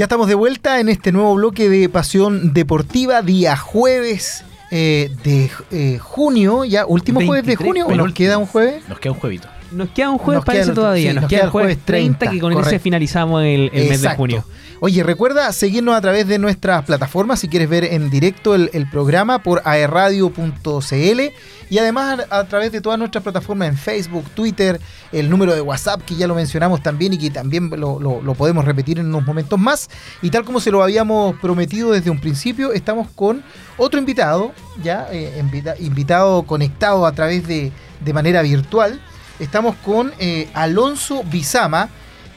Ya estamos de vuelta en este nuevo bloque de Pasión Deportiva, día jueves eh, de eh, junio, ya último jueves de junio, ¿o nos queda un jueves? Nos queda un juevito. Nos queda un jueves, parece todavía. nos, queda, el jueves 30, que con ese finalizamos el, mes de junio. Oye, recuerda seguirnos a través de nuestras plataformas si quieres ver en directo el, programa por aerradio.cl y además a, través de todas nuestras plataformas en Facebook, Twitter, el número de WhatsApp que ya lo mencionamos también y que también lo, podemos repetir en unos momentos más. Y tal como se lo habíamos prometido desde un principio, estamos con otro invitado, ya eh, invitado conectado a través de, de manera virtual. Estamos con eh, Alonso Bizama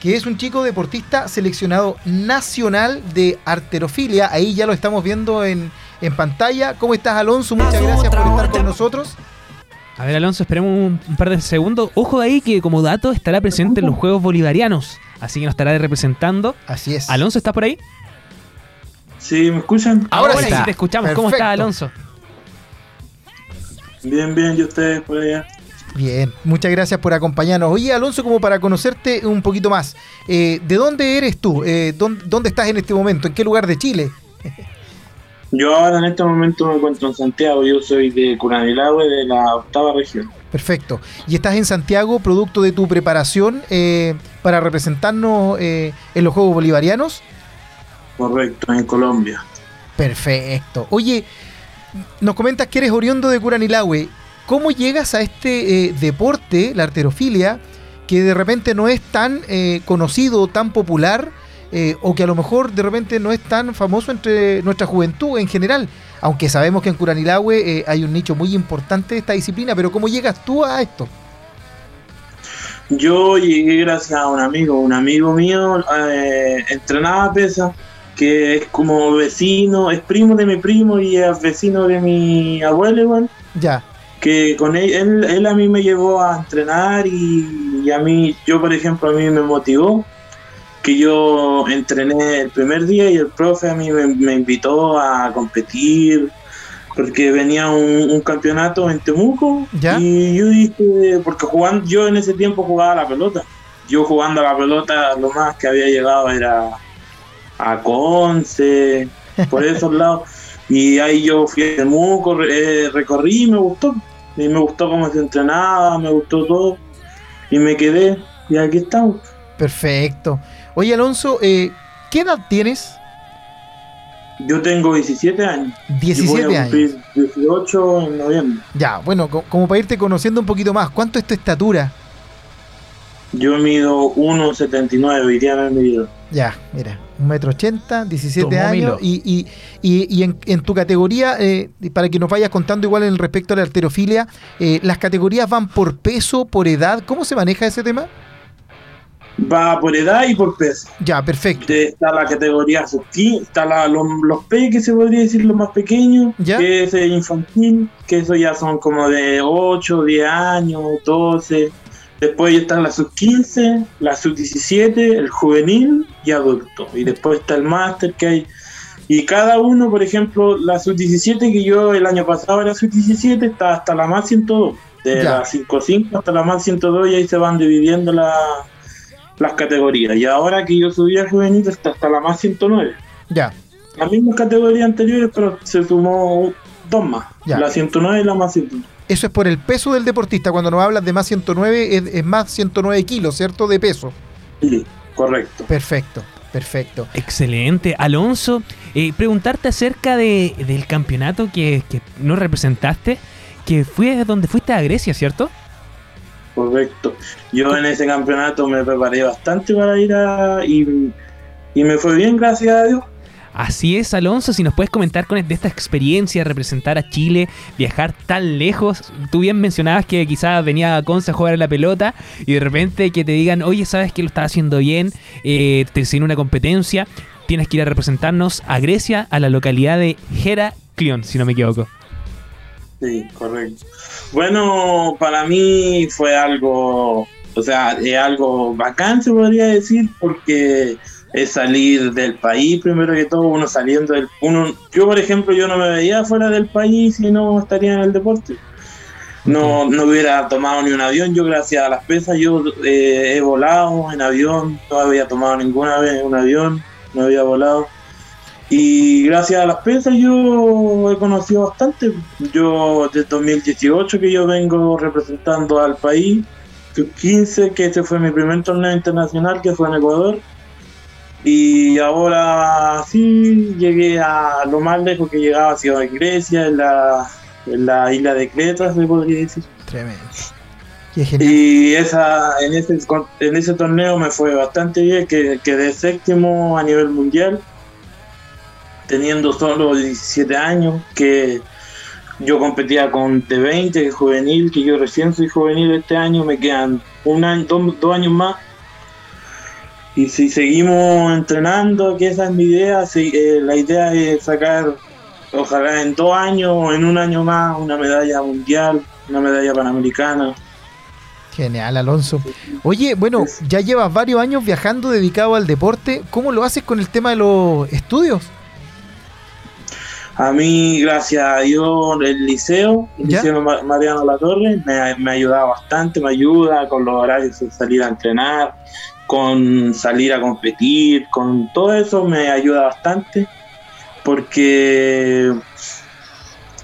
que es un chico deportista seleccionado nacional de arterofilia. Ahí ya lo estamos viendo en, pantalla. ¿Cómo estás, Alonso? Muchas gracias por estar con nosotros. A ver, Alonso, esperemos un, par de segundos. Ojo ahí que como dato estará presente en los Juegos Bolivarianos. Así que nos estará representando. Así es. Alonso, ¿está por ahí? Sí, ¿me escuchan? Ahora, sí, te escuchamos. ¿Cómo está, Alonso? Bien, bien, ¿y ustedes por allá? Bien, muchas gracias por acompañarnos. Oye, Alonso, como para conocerte un poquito más, eh, ¿de dónde eres tú? Eh, ¿dónde, estás en este momento? ¿En qué lugar de Chile? Yo ahora en este momento me encuentro en Santiago, yo soy de Curanilagüe, de la octava región. Perfecto. ¿Y estás en Santiago producto de tu preparación eh, para representarnos en los Juegos Bolivarianos? Correcto, en Colombia. Perfecto. Oye, nos comentas que eres oriundo de Curanilagüe. ¿Cómo llegas a este eh, deporte, la arterofilia, que de repente no es tan eh, conocido, tan popular, eh, o que a lo mejor de repente no es tan famoso entre nuestra juventud en general? Aunque sabemos que en Curanilahue hay un nicho muy importante de esta disciplina, pero ¿cómo llegas tú a esto? Yo llegué gracias a un amigo, un amigo mío entrenaba pesa, que es como vecino, es primo de mi primo y es vecino de mi abuelo igual. Ya que con él, él, a mí me llevó a entrenar y, a mí, yo por ejemplo, a mí me motivó que yo entrené el primer día y el profe a mí me, invitó a competir porque venía un, campeonato en Temuco y yo dije, porque jugando, yo en ese tiempo jugaba la pelota, yo jugando a la pelota lo más que había llegado era a Conce, por esos lados. Y ahí yo fui a Temuco, eh, recorrí y me gustó. Y me gustó cómo se entrenaba, me gustó todo. Y me quedé. Y aquí estamos. Perfecto. Oye, Alonso, eh, ¿qué edad tienes? Yo tengo 17 años. 17 años. 18 en noviembre. Ya, bueno, como para irte conociendo un poquito más, ¿cuánto es tu estatura? Yo mido 1,79, hoy día me he medido. Ya, mira, un metro ochenta, 17 años. Y, y, en, tu categoría, eh, para que nos vayas contando igual en respecto a la arterofilia, eh, ¿las categorías van por peso, por edad? ¿Cómo se maneja ese tema? Va por edad y por peso. Ya, perfecto. Está la categoría sub está la, los, los P, que se podría decir los más pequeños, que es infantil, que eso ya son como de 8, 10 años, 12 Después está la sub-15, la sub-17, el juvenil y adulto. Y después está el máster que hay. Y cada uno, por ejemplo, la sub-17 que yo el año pasado era sub-17, está hasta la más 102. De la 5-5 hasta la más 102 y ahí se van dividiendo las categorías. Y ahora que yo subí al juvenil está hasta la más 109. Ya. Las mismas categorías anteriores, pero se sumó dos más. La 109 y la más 109. Eso es por el peso del deportista. Cuando nos hablas de más 109, es, más 109 kilos, ¿cierto? De peso. Sí, correcto. Perfecto, perfecto. Excelente. Alonso, eh, preguntarte acerca de, del campeonato que, que no representaste, que fue donde fuiste a Grecia, ¿cierto? Correcto. Yo en ese campeonato me preparé bastante para ir a... y, y me fue bien, gracias a Dios. Así es, Alonso, si nos puedes comentar con de esta experiencia representar a Chile, viajar tan lejos. Tú bien mencionabas que quizás venía a Conce a jugar a la pelota y de repente que te digan, oye, sabes que lo estás haciendo bien, eh, te enseñó una competencia, tienes que ir a representarnos a Grecia, a la localidad de Heraklion, si no me equivoco. Sí, correcto. Bueno, para mí fue algo, o sea, es algo bacán, se podría decir, porque es salir del país primero que todo, uno saliendo del... Uno, yo, por ejemplo, yo no me veía fuera del país y no estaría en el deporte. No, no hubiera tomado ni un avión, yo gracias a las pesas, yo eh, he volado en avión, no había tomado ninguna vez un avión. me había volado. Y gracias a las pesas yo he conocido bastante. Yo desde 2018 que yo vengo representando al país, 15 que este fue mi primer torneo internacional que fue en Ecuador. Y ahora sí llegué a lo más lejos que llegaba, ha sido en Grecia, en la, en la isla de Creta, se podría decir. Tremendo. Y esa, en, ese, en ese torneo me fue bastante bien, que quedé séptimo a nivel mundial teniendo solo 17 años, que yo competía con T20, que es juvenil, que yo recién soy juvenil este año, me quedan un año, dos, años más. Y si seguimos entrenando, que esa es mi idea, eh, la idea es sacar, ojalá en dos años o en un año más, una medalla mundial, una medalla panamericana. Genial, Alonso. Oye, bueno, ya llevas varios años viajando dedicado al deporte. ¿Cómo lo haces con el tema de los estudios? A mí, gracias a Dios, el liceo, el liceo Mariano La Torre, me, me ha ayudado bastante, me ayuda con los horarios de salir a entrenar, con salir a competir, con todo eso me ayuda bastante, porque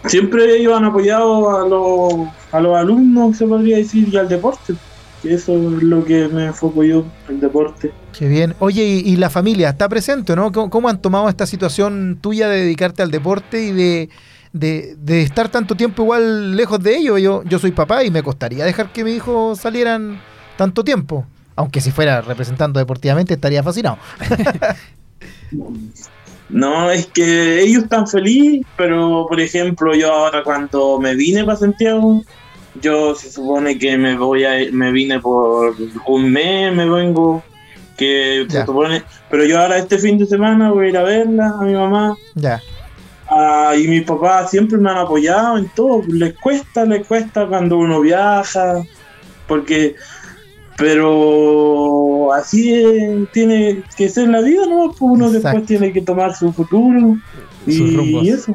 siempre ellos han apoyado a los, a los alumnos, se podría decir, y al deporte eso es lo que me enfoco yo, el deporte. Qué bien. Oye, ¿y, la familia está presente, no? ¿Cómo, han tomado esta situación tuya de dedicarte al deporte y de, de, estar tanto tiempo igual lejos de ellos? Yo, yo soy papá y me costaría dejar que mi hijo salieran tanto tiempo. Aunque si fuera representando deportivamente estaría fascinado. No, es que ellos están felices, pero por ejemplo yo ahora cuando me vine para Santiago, yo se supone que me voy a me vine por un mes, me vengo, que se supone, pero yo ahora este fin de semana voy a ir a verla a mi mamá. Ya. Ah, y mis papás siempre me han apoyado en todo, les cuesta, les cuesta cuando uno viaja, porque pero así tiene que ser la vida, ¿no? Pues uno después tiene que tomar su futuro y eso.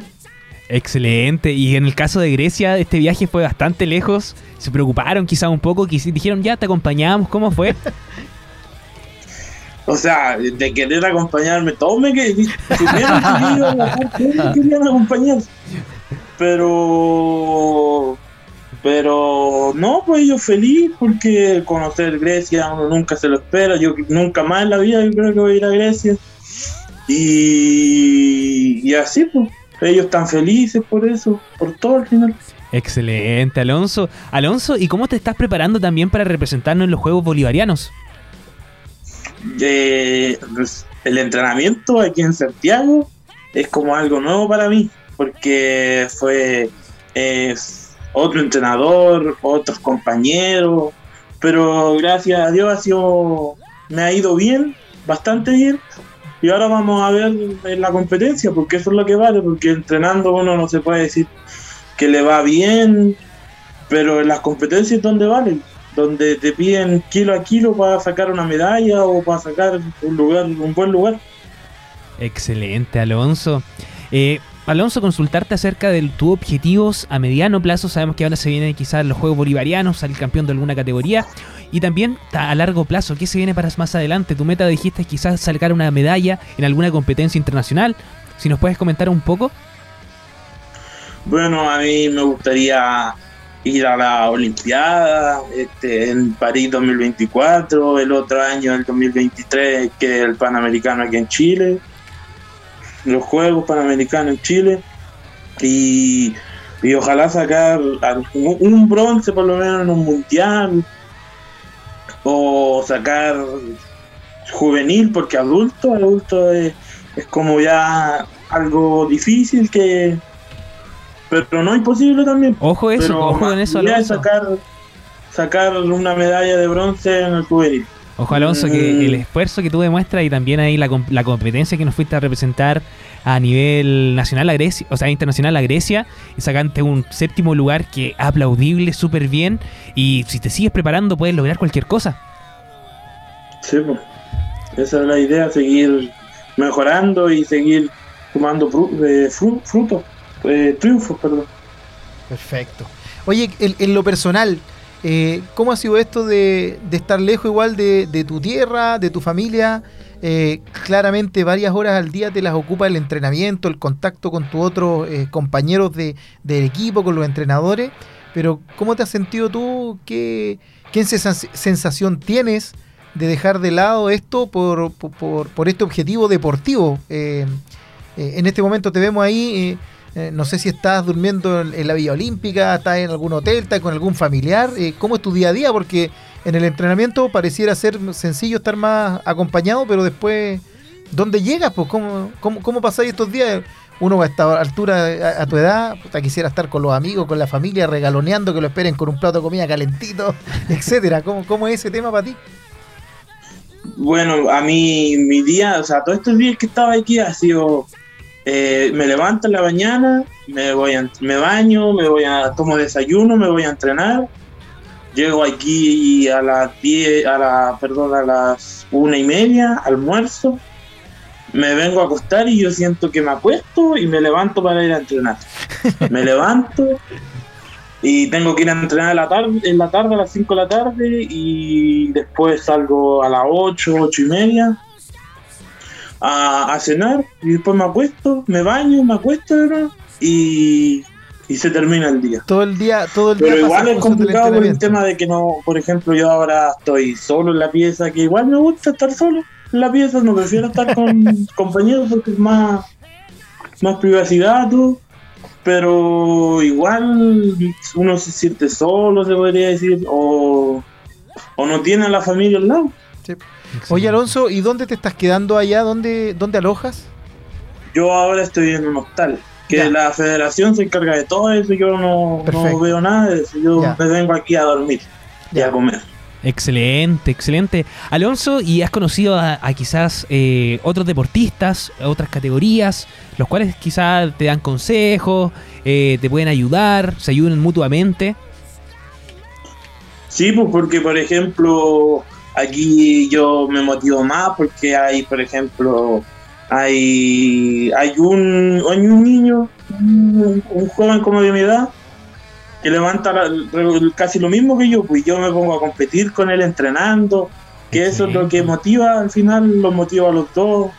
Excelente. Y en el caso de Grecia, este viaje fue bastante lejos. Se preocuparon quizás un poco, dijeron, ya te acompañamos, ¿cómo fue? o sea, de querer acompañarme, todos me querían, querían acompañar. Pero pero no, pues yo feliz porque conocer Grecia uno nunca se lo espera. Yo nunca más en la vida yo creo que voy a ir a Grecia. Y, y así pues. Ellos están felices por eso, por todo al final. Excelente, Alonso. Alonso, ¿y cómo te estás preparando también para representarnos en los Juegos Bolivarianos? Eh, el entrenamiento aquí en Santiago es como algo nuevo para mí, porque fue otro entrenador, otros compañeros, pero gracias a Dios ha sido, me ha ido bien, bastante bien, y ahora vamos a ver en la competencia, porque eso es lo que vale, porque entrenando uno no se puede decir que le va bien, pero en las competencias donde vale, donde te piden kilo a kilo para sacar una medalla o para sacar un lugar, un buen lugar. Excelente, Alonso. Eh, Alonso, consultarte acerca de tus objetivos a mediano plazo. Sabemos que ahora se vienen quizás los Juegos Bolivarianos, salir campeón de alguna categoría. Y también a largo plazo, ¿qué se viene para más adelante? Tu meta dijiste quizás sacar una medalla en alguna competencia internacional. Si nos puedes comentar un poco. Bueno, a mí me gustaría ir a la Olimpiada este, en París 2024, el otro año, el 2023, que es el Panamericano aquí en Chile los Juegos Panamericanos en Chile y, ojalá sacar un bronce por lo menos en un mundial o sacar juvenil porque adulto, adulto es, como ya algo difícil que pero no imposible también. Ojo eso, ojo en eso, sacar sacar una medalla de bronce en el juvenil. Ojo Alonso, que mm. el esfuerzo que tú demuestras y también ahí la, la, competencia que nos fuiste a representar a nivel nacional a Grecia, o sea, internacional a Grecia, y sacante un séptimo lugar que aplaudible, súper bien, y si te sigues preparando puedes lograr cualquier cosa. Sí, pues. Esa es la idea, seguir mejorando y seguir tomando eh, frutos, eh, triunfos, perdón. Perfecto. Oye, en lo personal, eh, ¿Cómo ha sido esto de, estar lejos igual de, tu tierra, de tu familia? eh, claramente varias horas al día te las ocupa el entrenamiento, el contacto con tus otros eh, compañeros de, del equipo, con los entrenadores, pero ¿cómo te has sentido tú? ¿Qué, qué sensación tienes de dejar de lado esto por, por, este objetivo deportivo? En este momento te vemos ahí eh, no sé si estás durmiendo en, la Villa Olímpica, estás en algún hotel, estás con algún familiar. Eh, ¿Cómo es tu día a día? Porque en el entrenamiento pareciera ser sencillo estar más acompañado, pero después, ¿dónde llegas? Pues, ¿Cómo, cómo, cómo pasáis estos días? Uno a esta altura, a, tu edad, quisiera estar con los amigos, con la familia, regaloneando, que lo esperen con un plato de comida calentito, etcétera. ¿Cómo, ¿Cómo es ese tema para ti? Bueno, a mí, mi día, o sea, todos estos días que estaba aquí ha sido eh, me levanto en la mañana, me voy a, me baño, me voy a tomo desayuno, me voy a entrenar. Llego aquí a las 10, a la, perdón, a las una y media, almuerzo. Me vengo a acostar y yo siento que me acuesto y me levanto para ir a entrenar. Me levanto y tengo que ir a entrenar en la tarde, en la tarde a las 5 de la tarde y después salgo a las 8, 8 y media a, cenar y después me acuesto, me baño, me acuesto y, y se termina el día. Todo el día, todo el día. Pero igual es complicado por el tema de que no, por ejemplo, yo ahora estoy solo en la pieza, que igual me gusta estar solo en la pieza, no prefiero estar con compañeros porque es más, más privacidad, pero igual uno se siente solo, se podría decir, o, o no tiene a la familia al lado. Sí. Oye, Alonso, ¿y dónde te estás quedando allá? ¿Dónde, dónde alojas? Yo ahora estoy en un hostal. Que la federación se encarga de todo eso, yo no, veo nada de eso. Yo me vengo aquí a dormir y a comer. Excelente, excelente. Alonso, ¿y has conocido a, quizás eh, otros deportistas, otras categorías, los cuales quizás te dan consejos, eh, te pueden ayudar, se ayudan mutuamente? Sí, pues porque por ejemplo, Aquí yo me motivo más porque hay, por ejemplo, hay, hay, un, hay un niño, un, joven como de mi edad, que levanta casi lo mismo que yo, pues yo me pongo a competir con él entrenando, que eso es lo que motiva, al final los motiva a los dos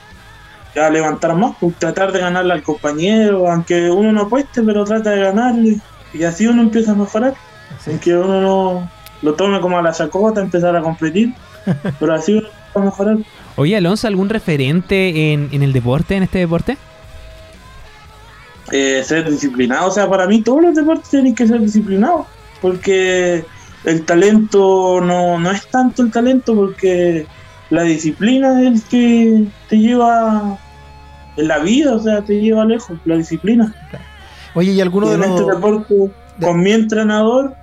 a levantar más, pues tratar de ganarle al compañero, aunque uno no apueste, pero trata de ganarle, y así uno empieza a mejorar, aunque uno no lo tome como a la chacota, empezar a competir, pero así va a mejorar. Oye, Alonso, ¿algún referente en, el deporte, en este deporte? Eh, ser disciplinado, o sea, para mí todos los deportes tienen que ser disciplinados, porque el talento no, no es tanto el talento, porque la disciplina es el que te lleva en la vida, o sea, te lleva lejos, la disciplina. Oye, ¿y alguno de en este deporte, con mi entrenador,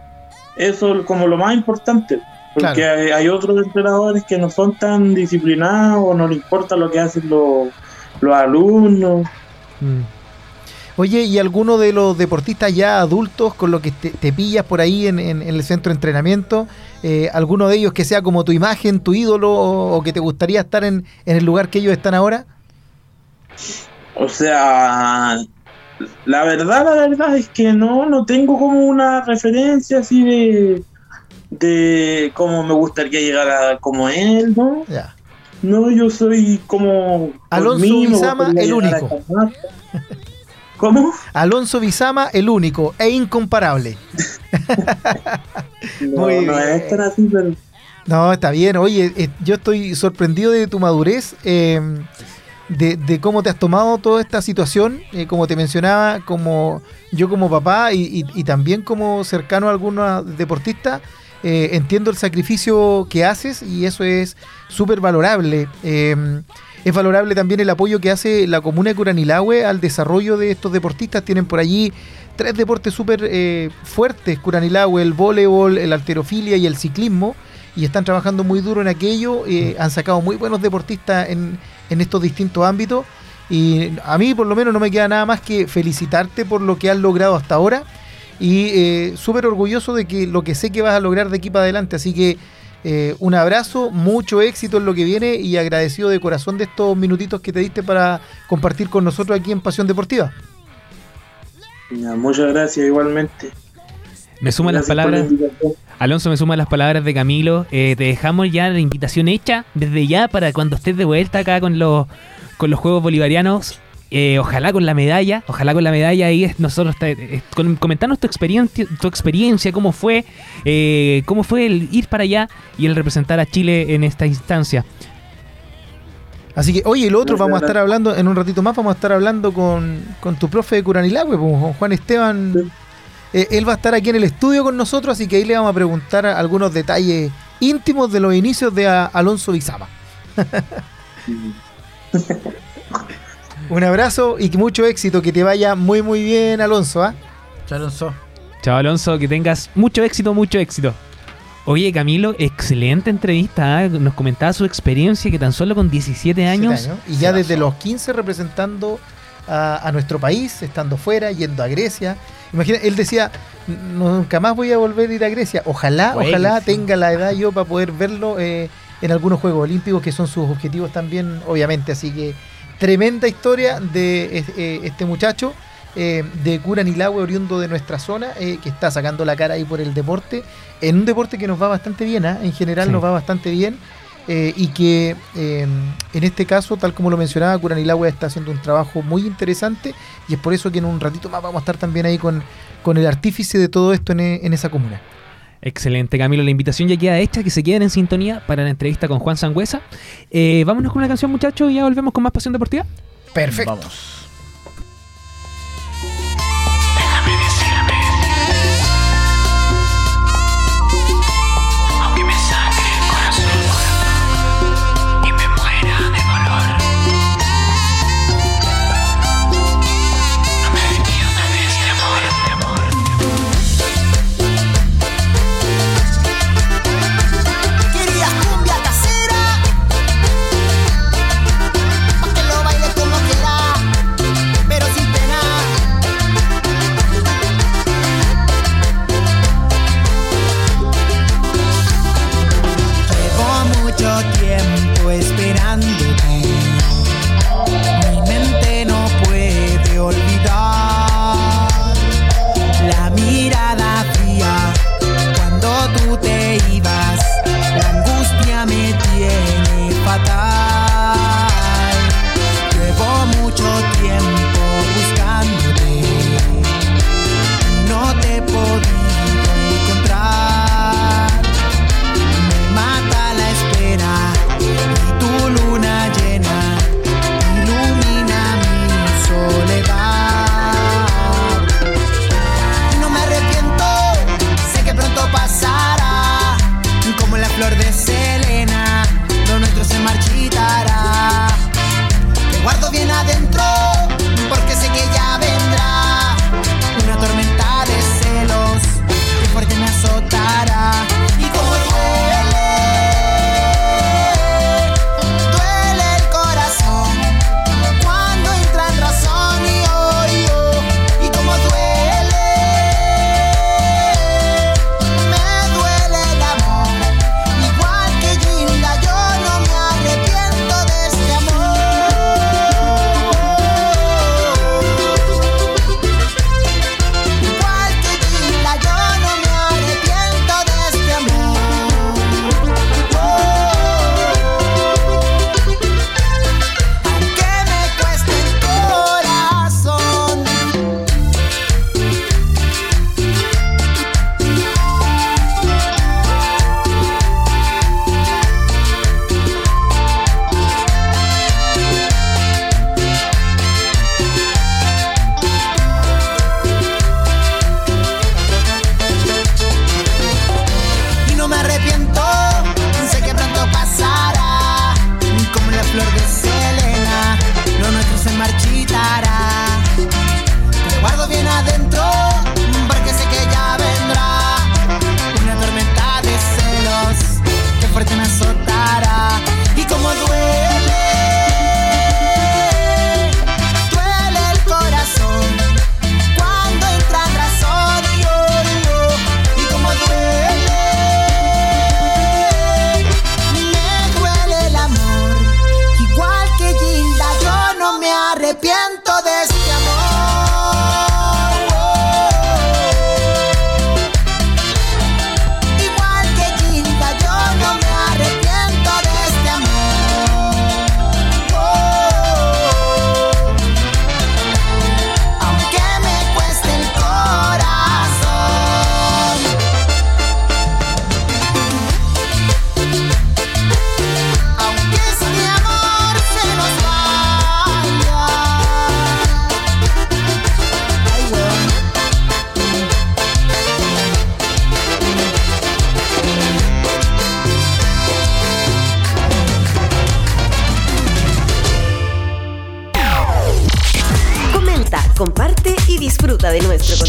eso es como lo más importante. Porque hay, otros entrenadores que no son tan disciplinados o no les importa lo que hacen los, alumnos. Mm. Oye, ¿y alguno de los deportistas ya adultos con los que te, pillas por ahí en, el centro de entrenamiento? Eh, ¿Alguno de ellos que sea como tu imagen, tu ídolo o, que te gustaría estar en, en el lugar que ellos están ahora? O sea, la verdad, la verdad es que no, no tengo como una referencia así de, de cómo me gustaría llegar a como él, ¿no? No, yo soy como... Alonso Bizama, el único. ¿Cómo? Alonso Bizama, el único e incomparable. no, no es estar así, pero... No, está bien. Oye, eh, yo estoy sorprendido de tu madurez. Eh, de, cómo te has tomado toda esta situación, eh, como te mencionaba, como yo como papá y, también como cercano a algunos deportistas, eh, entiendo el sacrificio que haces y eso es súper valorable. Em, es valorable también el apoyo que hace la comuna de Curanilahue al desarrollo de estos deportistas. Tienen por allí tres deportes súper eh, fuertes, Curanilahue, el voleibol, el alterofilia y el ciclismo, y están trabajando muy duro en aquello. han sacado muy buenos deportistas en, en estos distintos ámbitos. Y a mí por lo menos no me queda nada más que felicitarte por lo que has logrado hasta ahora y eh, súper orgulloso de que lo que sé que vas a lograr de aquí para adelante. Así que eh, un abrazo, mucho éxito en lo que viene y agradecido de corazón de estos minutitos que te diste para compartir con nosotros aquí en Pasión Deportiva. muchas gracias igualmente. Me suman las palabras. Alonso me suma las palabras de Camilo. Eh, te dejamos ya la invitación hecha desde ya para cuando estés de vuelta acá con los, con los Juegos Bolivarianos. Eh, ojalá con la medalla, ojalá con la medalla ahí es- nosotros te- eh, con- comentarnos tu experiencia, tu experiencia, cómo fue, eh, cómo fue el ir para allá y el representar a Chile en esta instancia. Así que, oye, el otro, vamos a estar hablando, en un ratito más, vamos a estar hablando con, con tu profe de Curanilagüe, pues, con Juan Esteban. Sí. Eh, él va a estar aquí en el estudio con nosotros, así que ahí le vamos a preguntar algunos detalles íntimos de los inicios de a- Alonso Bizama. Un abrazo y que mucho éxito, que te vaya muy muy bien, Alonso. ¿ah? Chao, Alonso. Chao Alonso, que tengas mucho éxito, mucho éxito. Oye Camilo, excelente entrevista. ¿ah? Nos comentaba su experiencia que tan solo con 17 años, Y ya desde los 15 representando a, a nuestro país, estando fuera, yendo a Grecia. Imagina, él decía, nunca más voy a volver a ir a Grecia. Ojalá, ojalá tenga la edad yo para poder verlo eh, en algunos Juegos Olímpicos, que son sus objetivos también, obviamente. Así que tremenda historia de eh, este muchacho. eh, de Curanilagüe, oriundo de nuestra zona, eh, que está sacando la cara ahí por el deporte, en un deporte que nos va bastante bien, ¿ah? en general Sí. nos va bastante bien, eh, y que eh, en este caso, tal como lo mencionaba, Curanilagüe está haciendo un trabajo muy interesante y es por eso que en un ratito más vamos a estar también ahí con, con el artífice de todo esto en, e- en esa comuna. Excelente, Camilo. La invitación ya queda hecha, que se queden en sintonía para la entrevista con Juan Sangüesa. Eh, vámonos con una canción, muchachos, y ya volvemos con más pasión deportiva. Perfecto. Vamos.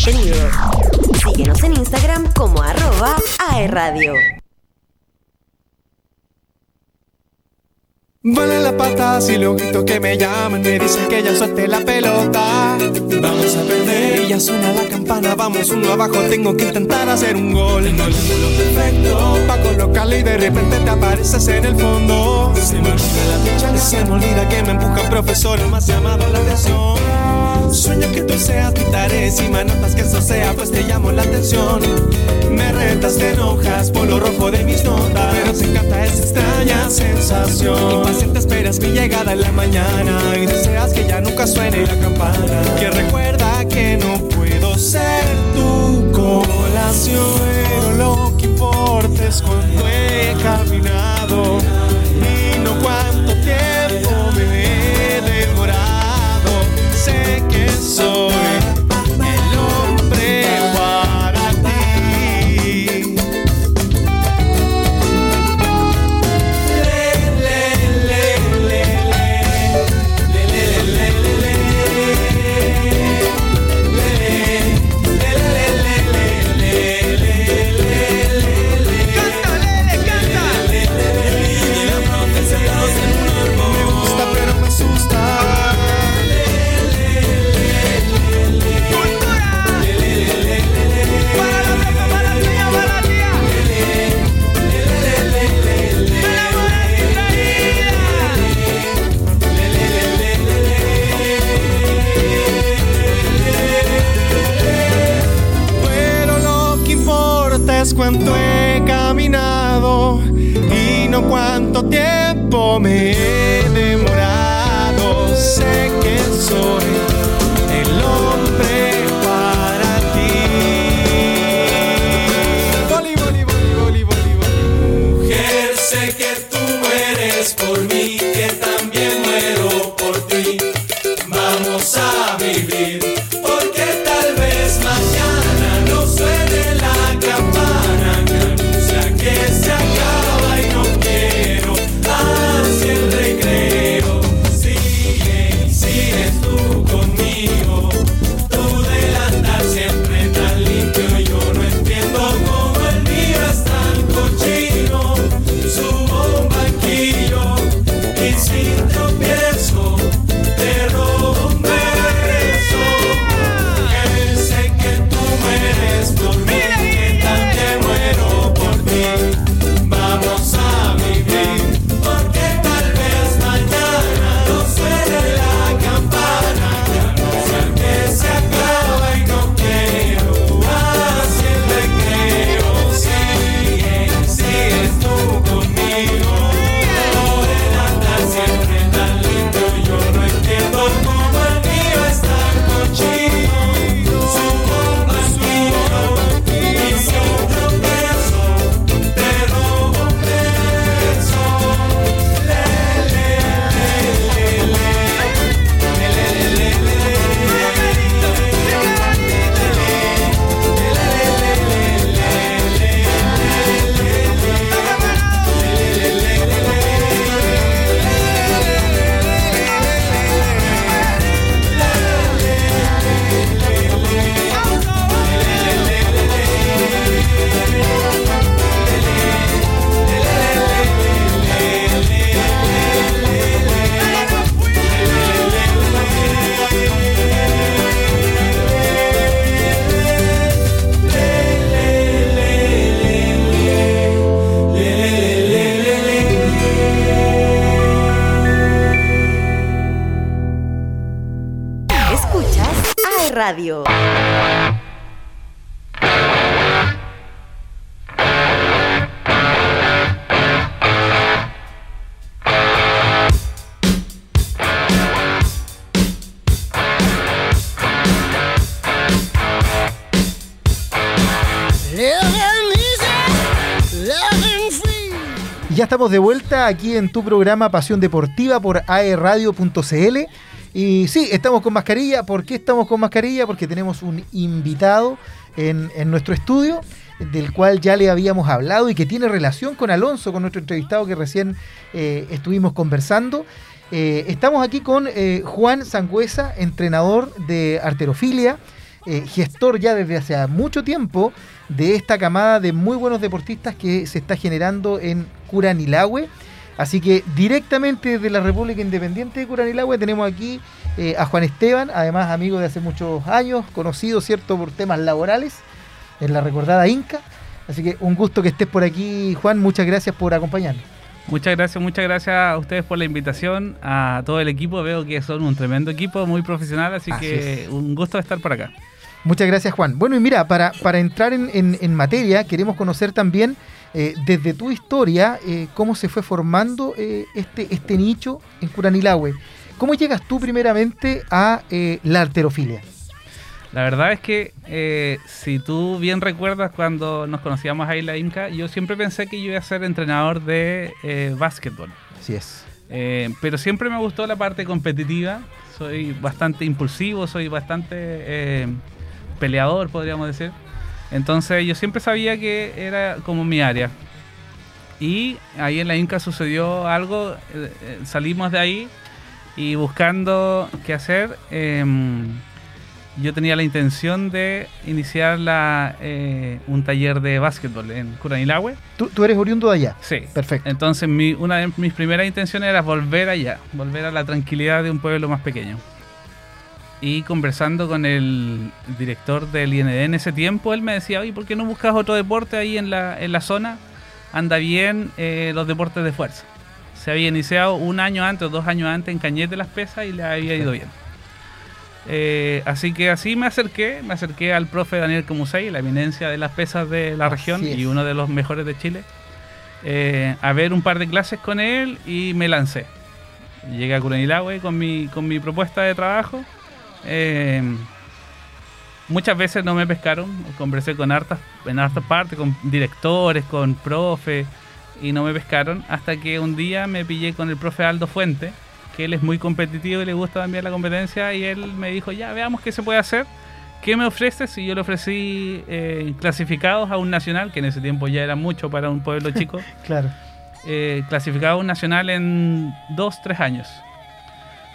Síguenos en Instagram como arroba aerradio. Vale la pata si lo grito que me llaman, me dicen que ya suelte la pelota. Vamos a perder y ya suena la campana, vamos uno abajo, tengo que intentar hacer un gol. Tengo el perfecto pa' colocarlo y de repente te apareces en el fondo. Se me olvida la y se me olvida que me empuja el profesor, el más llamado la atención. Sueño que tú seas mi tarea, si notas que eso sea, pues te llamo la atención. Me retas, te enojas por lo rojo de mis notas, pero te encanta esa extraña sensación. Impaciente esperas mi llegada en la mañana y deseas que ya nunca suene la campana. Que recuerda que no puedo ser tu colación, pero lo que importa es cuando he caminado aquí en tu programa Pasión Deportiva por aerradio.cl. Y sí, estamos con mascarilla. ¿Por qué estamos con mascarilla? Porque tenemos un invitado en, nuestro estudio, del cual ya le habíamos hablado y que tiene relación con Alonso, con nuestro entrevistado que recién eh, estuvimos conversando. Eh, estamos aquí con eh, Juan Sangüesa, entrenador de arterofilia, gestor ya desde hace mucho tiempo de esta camada de muy buenos deportistas que se está generando en Curanilahue. Así que directamente desde la República Independiente de Curanilahue tenemos aquí eh, a Juan Esteban, además amigo de hace muchos años, conocido, ¿cierto?, por temas laborales en la recordada Inca. Así que un gusto que estés por aquí, Juan. Muchas gracias por acompañarnos. Muchas gracias, muchas gracias a ustedes por la invitación, a todo el equipo. Veo que son un tremendo equipo, muy profesional, así, Así que es. un gusto estar por acá. Muchas gracias, Juan. Bueno, y mira, para, para entrar en, en- en materia, queremos conocer también eh, desde tu historia eh, cómo se fue formando eh, este, este nicho en Curanilahue. ¿Cómo llegas tú primeramente a la arterofilia? La verdad es que si tú bien recuerdas cuando nos conocíamos ahí en la Inca, yo siempre pensé que yo iba a ser entrenador de básquetbol. Así es. Pero siempre me gustó la parte competitiva. Soy bastante impulsivo, soy bastante peleador, podríamos decir. Entonces yo siempre sabía que era como mi área. Y ahí en la Inca sucedió algo, eh, eh, salimos de ahí y buscando qué hacer, em, yo tenía la intención de iniciar la, eh, un taller de básquetbol en Curanilahue. ¿Tú, tú eres oriundo de allá. Sí. Perfecto. Entonces mi, una de mis primeras intenciones era volver allá, volver a la tranquilidad de un pueblo más pequeño. Y conversando con el director del IND en ese tiempo, él me decía, oye, ¿por qué no buscas otro deporte ahí en la, en la zona? Anda bien eh, los deportes de fuerza. Se había iniciado un año antes o dos años antes en Cañete las pesas y le había ido bien. Eh, así que así me acerqué, me acerqué al profe Daniel Comusei, la eminencia de las pesas de la región y uno de los mejores de Chile eh, a ver un par de clases con él y me lancé. Llegué a Curanilahue con mi, con mi propuesta de trabajo. Eh, muchas veces no me pescaron, conversé con hartas, en hartas partes, con directores, con profe, y no me pescaron, hasta que un día me pillé con el profe Aldo Fuente, que él es muy competitivo y le gusta también la competencia, y él me dijo, ya, veamos qué se puede hacer. ¿Qué me ofreces? Y yo le ofrecí eh, clasificados a un nacional, que en ese tiempo ya era mucho para un pueblo chico, Claro. eh, clasificado a un nacional en dos, tres años.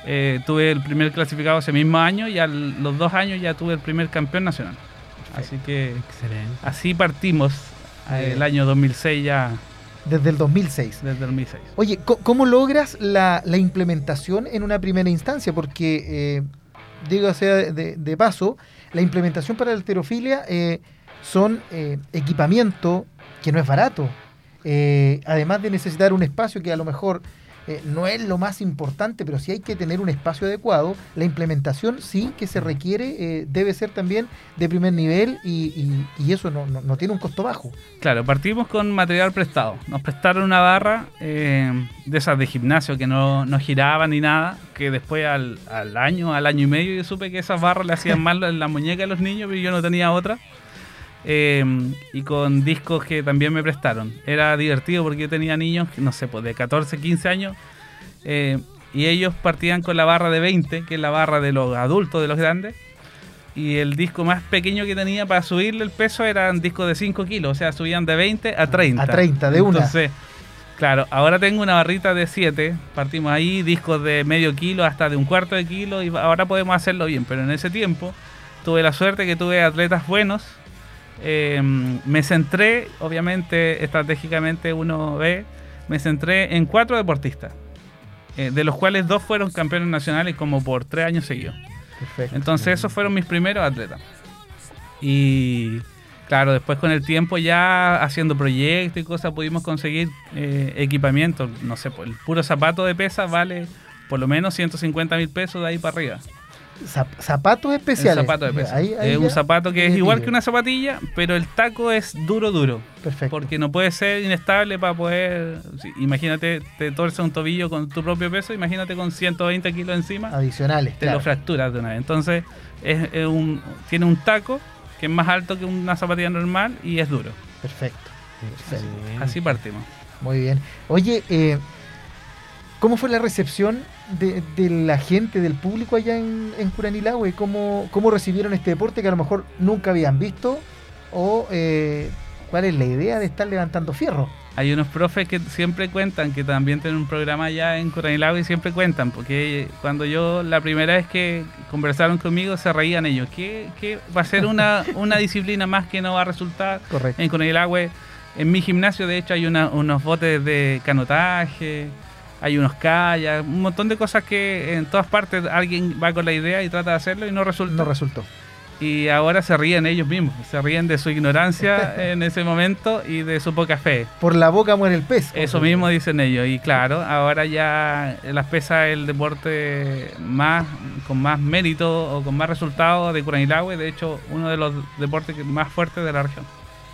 Eh, tuve el primer clasificado ese mismo año y a los dos años ya tuve el primer campeón nacional. Así que Excelente. así partimos eh, el año 2006 ya, Desde el 2006. desde 2006. Oye, ¿cómo logras la, la implementación en una primera instancia? Porque, eh, digo sea de, de paso, la implementación para la alterofilia son equipamiento que no es barato. Además de necesitar un espacio que a lo mejor eh, no es lo más importante, pero sí hay que tener un espacio adecuado. La implementación sí que se requiere, eh, debe ser también de primer nivel y, y- y eso no, no- no tiene un costo bajo. Claro, partimos con material prestado. Nos prestaron una barra eh, de esas de gimnasio que no, no giraban ni nada, que después al, al año, al año y medio yo supe que esas barras le hacían mal en la muñeca a los niños, pero yo no tenía otra. Eh, y con discos que también me prestaron. Era divertido porque yo tenía niños, no sé, pues de 14, 15 años, eh, y ellos partían con la barra de 20, que es la barra de los adultos, de los grandes. Y el disco más pequeño que tenía para subirle el peso eran discos de 5 kilos, o sea, subían de 20 a 30. A 30, de una. Entonces, claro, ahora tengo una barrita de 7, partimos ahí, discos de medio kilo hasta de un cuarto de kilo, y ahora podemos hacerlo bien, pero en ese tiempo tuve la suerte que tuve atletas buenos. Eh, me centré, obviamente, estratégicamente uno ve, me centré en cuatro deportistas, eh, de los cuales dos fueron campeones nacionales como por tres años seguidos. Perfecto. Entonces esos fueron mis primeros atletas. Y claro, después con el tiempo ya haciendo proyectos y cosas pudimos conseguir eh, equipamiento. No sé, pues el puro zapato de pesa vale por lo menos 150 mil pesos de ahí para arriba. Zap- zapatos especiales. zapato ahí es un zapato que es igual que una zapatilla, pero el taco es duro, duro. Perfecto. Porque no puede ser inestable para poder... sí, imagínate, te torce un tobillo con tu propio peso, imagínate con 120 kilos encima Adicionales. te claro. lo fracturas de una vez. Entonces, es, es un, tiene un taco que es más alto que una zapatilla normal y es duro. Perfecto. Perfecto. Así partimos. Muy bien. Oye, eh, ¿cómo fue la recepción de, de la gente, del público allá en, en Curanilahue? ¿Cómo, ¿Cómo recibieron este deporte que a lo mejor nunca habían visto o eh, cuál es la idea de estar levantando fierro. Hay unos profes que siempre cuentan, que también tienen un programa allá en Curanilagua y siempre cuentan, porque cuando yo la primera vez que conversaron conmigo se reían ellos, que, que va a ser una, una disciplina más que no va a resultar Correcto. en Curanilagua. En mi gimnasio de hecho hay una- unos botes de canotaje, hay unos kayaks, un montón de cosas que en todas partes alguien va con la idea y trata de hacerlo y no resulta. No resultó. y ahora se ríen ellos mismos, se ríen de su ignorancia en ese momento y de su poca fe. Por la boca muere el pez. Eso mismo dicen ellos. Y claro, ahora ya las pesas es el deporte más con más mérito o con más resultados de Curanilagüe. De hecho, uno de los deportes más fuertes de la región.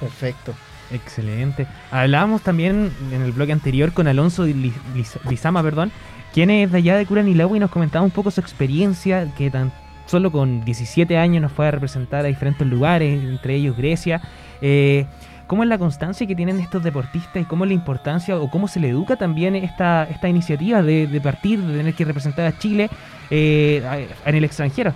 Perfecto. Excelente. Hablábamos también en el bloque anterior con Alonso Li- Liz- Lizama, perdón, quien es de allá de Curanilagua y nos comentaba un poco su experiencia, que tan solo con 17 años nos fue a representar a diferentes lugares, entre ellos Grecia. Eh, ¿Cómo es la constancia que tienen estos deportistas y cómo es la importancia o cómo se le educa también esta, esta iniciativa de, de partir, de tener que representar a Chile eh, en el extranjero?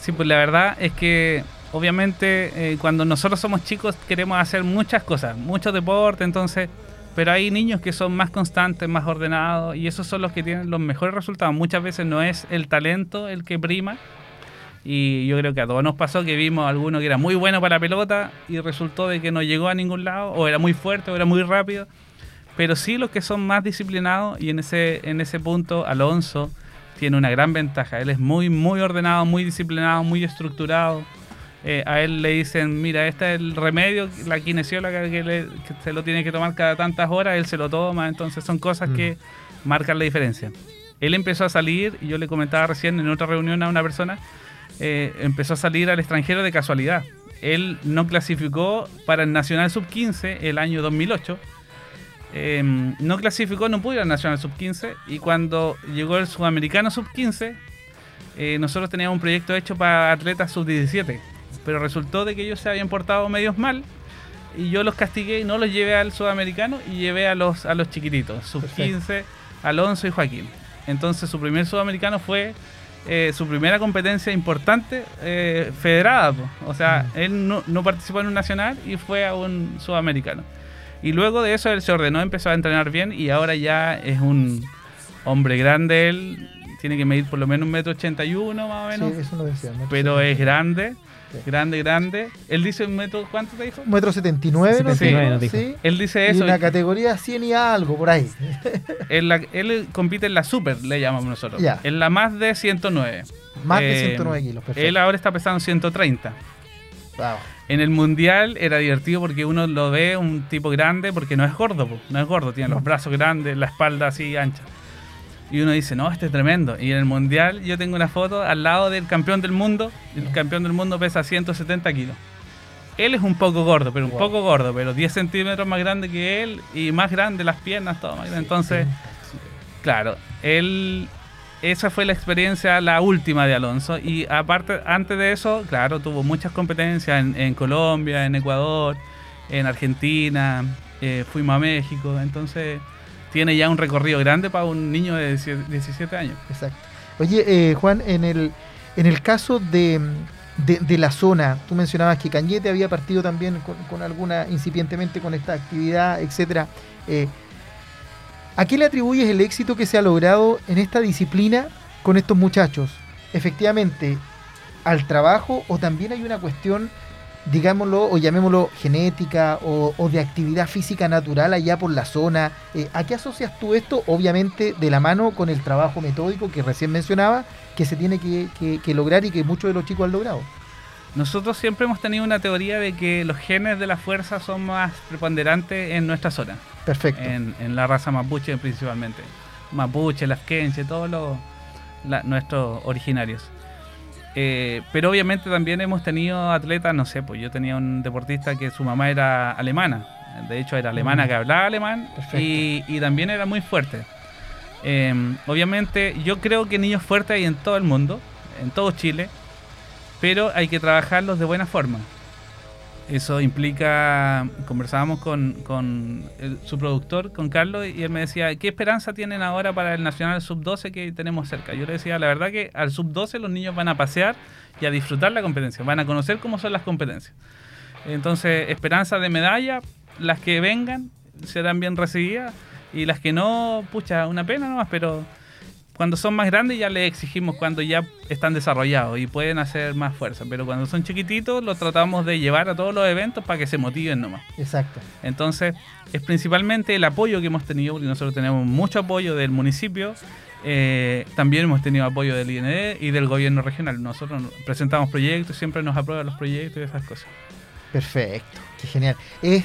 Sí, pues la verdad es que obviamente eh, cuando nosotros somos chicos queremos hacer muchas cosas, muchos deportes, entonces, pero hay niños que son más constantes, más ordenados y esos son los que tienen los mejores resultados. Muchas veces no es el talento el que prima y yo creo que a todos nos pasó que vimos a alguno que era muy bueno para la pelota y resultó de que no llegó a ningún lado o era muy fuerte o era muy rápido. Pero sí los que son más disciplinados y en ese, en ese punto Alonso tiene una gran ventaja. Él es muy, muy ordenado, muy disciplinado, muy estructurado. Eh, a él le dicen, mira, este es el remedio, la kinesióloga que, le- que se lo tiene que tomar cada tantas horas, él se lo toma, entonces son cosas que marcan la diferencia. Él empezó a salir, y yo le comentaba recién en otra reunión a una persona, eh, empezó a salir al extranjero de casualidad. Él no clasificó para el Nacional Sub-15 el año 2008. Eh, no clasificó, no pudo ir al Nacional Sub-15 y cuando llegó el Sudamericano Sub-15, eh, nosotros teníamos un proyecto hecho para atletas Sub-17, pero resultó de que ellos se habían portado medios mal y yo los castigué y no los llevé al Sudamericano y llevé a los, a los chiquititos, Sub-15, Alonso y Joaquín. Entonces su primer Sudamericano fue eh, su primera competencia importante eh, federada. po. O sea, él no, no participó en un nacional y fue a un sudamericano. Y luego de eso él se ordenó, empezó a entrenar bien y ahora ya es un hombre grande. Él tiene que medir por lo menos un metro ochenta y uno más o menos. Sí, eso lo decía. pero es grande. Grande, grande. Él dice un metro, ¿cuánto te dijo? Un metro 79, ¿no? 79 nos dijo. Sí. Él dice Y eso. una categoría 100 y algo por ahí. Él, la- él compite en la super, le llamamos nosotros. Ya. En la más de 109. Más de Eh, 109 kilos. Perfecto. Él ahora está pesando 130. Wow. En el mundial era divertido porque uno lo ve un tipo grande porque no es gordo, no es gordo, tiene los brazos grandes, la espalda así ancha. Y uno dice, no, este es tremendo. Y en el mundial yo tengo una foto al lado del campeón del mundo. El campeón del mundo pesa 170 kilos. Él es un poco gordo, pero un Wow. poco gordo, pero 10 centímetros más grande que él y más grande las piernas, todo más grande. Entonces, claro, él esa fue la experiencia, la última de Alonso. Y aparte, antes de eso, claro, tuvo muchas competencias en, en Colombia, en Ecuador, en Argentina, eh, fuimos a México. Entonces, tiene ya un recorrido grande para un niño de 17 años. Exacto. Oye, eh, Juan, en el, en el caso de, de, de la zona, tú mencionabas que Cañete había partido también con, con alguna, incipientemente con esta actividad, etcétera. Eh, ¿A qué le atribuyes el éxito que se ha logrado en esta disciplina con estos muchachos? Efectivamente, al trabajo o también hay una cuestión, digámoslo, o llamémoslo genética o, o de actividad física natural allá por la zona. Eh, ¿A qué asocias tú esto? Obviamente de la mano con el trabajo metódico que recién mencionaba, que se tiene que, que- que lograr y que muchos de los chicos han logrado. Nosotros siempre hemos tenido una teoría de que los genes de la fuerza son más preponderantes en nuestra zona. Perfecto. en, en la raza mapuche principalmente. Mapuche, las todos los la- nuestros originarios. Eh, pero obviamente también hemos tenido atletas, no sé, pues yo tenía un deportista que su mamá era alemana, de hecho era alemana Mm. que hablaba alemán y, y también era muy fuerte. Eh, obviamente yo creo que niños fuertes hay en todo el mundo, en todo Chile, pero hay que trabajarlos de buena forma. Eso implica, conversábamos con, su productor, con Carlos, y él me decía, ¿qué esperanza tienen ahora para el Nacional Sub-12 que tenemos cerca? Yo le decía, la verdad que al Sub-12 los niños van a pasear y a disfrutar la competencia, van a conocer cómo son las competencias. Entonces, esperanza de medalla, las que vengan serán bien recibidas y las que no, pucha, una pena nomás, pero cuando son más grandes ya les exigimos cuando ya están desarrollados y pueden hacer más fuerza, pero cuando son chiquititos los tratamos de llevar a todos los eventos para que se motiven nomás. Exacto. Entonces, es principalmente el apoyo que hemos tenido, porque nosotros tenemos mucho apoyo del municipio, eh, también hemos tenido apoyo del IND y del gobierno regional. Nosotros presentamos proyectos, siempre nos aprueban los proyectos y esas cosas. Perfecto, qué genial. Es,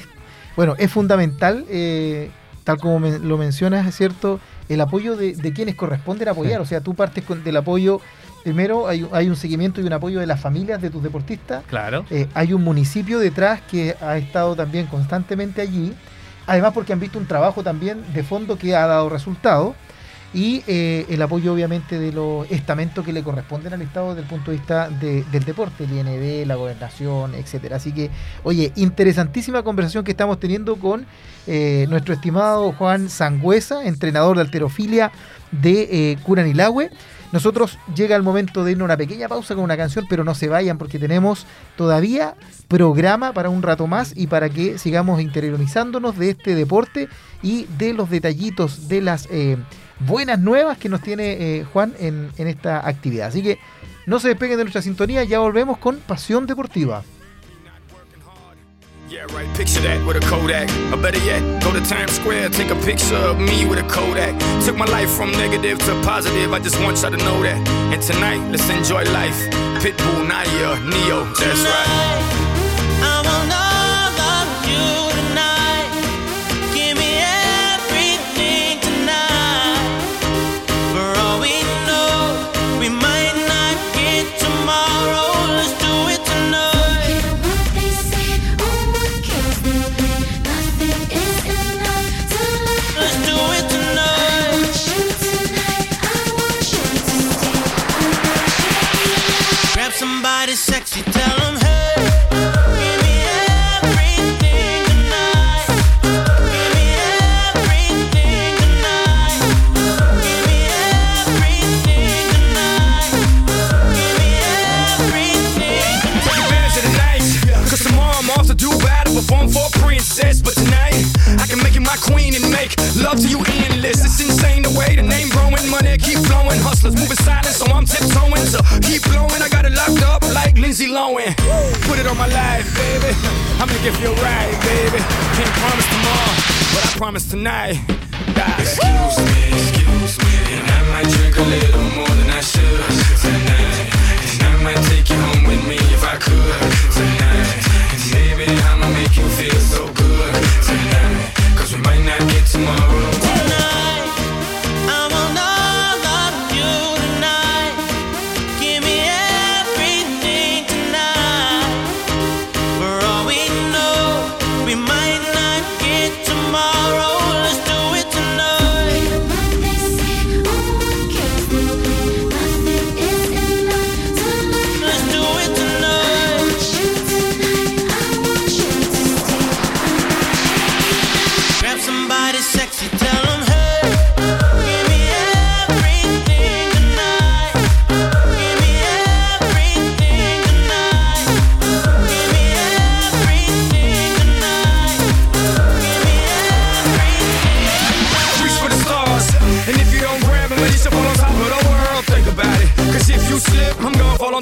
bueno, es fundamental, eh, tal como me- lo mencionas, es cierto, el apoyo de, de quienes corresponden apoyar. O sea, tú partes con, del apoyo, primero hay, hay un seguimiento y un apoyo de las familias de tus deportistas. Claro. Eh, hay un municipio detrás que ha estado también constantemente allí. Además porque han visto un trabajo también de fondo que ha dado resultado. Y eh, el apoyo obviamente de los estamentos que le corresponden al Estado desde el punto de vista de- del deporte, el IND, la gobernación, etcétera. Así que, oye, interesantísima conversación que estamos teniendo con eh, nuestro estimado Juan Sangüesa, entrenador de alterofilia de eh, Curanilahue. Nosotros llega el momento de irnos a una pequeña pausa con una canción, pero no se vayan porque tenemos todavía programa para un rato más y para que sigamos interiorizándonos de este deporte y de los detallitos de las eh, buenas nuevas que nos tiene eh, Juan en, en esta actividad. Así que no se despeguen de nuestra sintonía, ya volvemos con Pasión Deportiva. Yeah, right. Picture that with a Kodak. Or better yet, go to Times Square, take a picture of me with a Kodak. Took my life from negative to positive. I just want y'all to know that. And tonight, let's enjoy life. Pitbull, Naya, Neo. That's right. I want all night.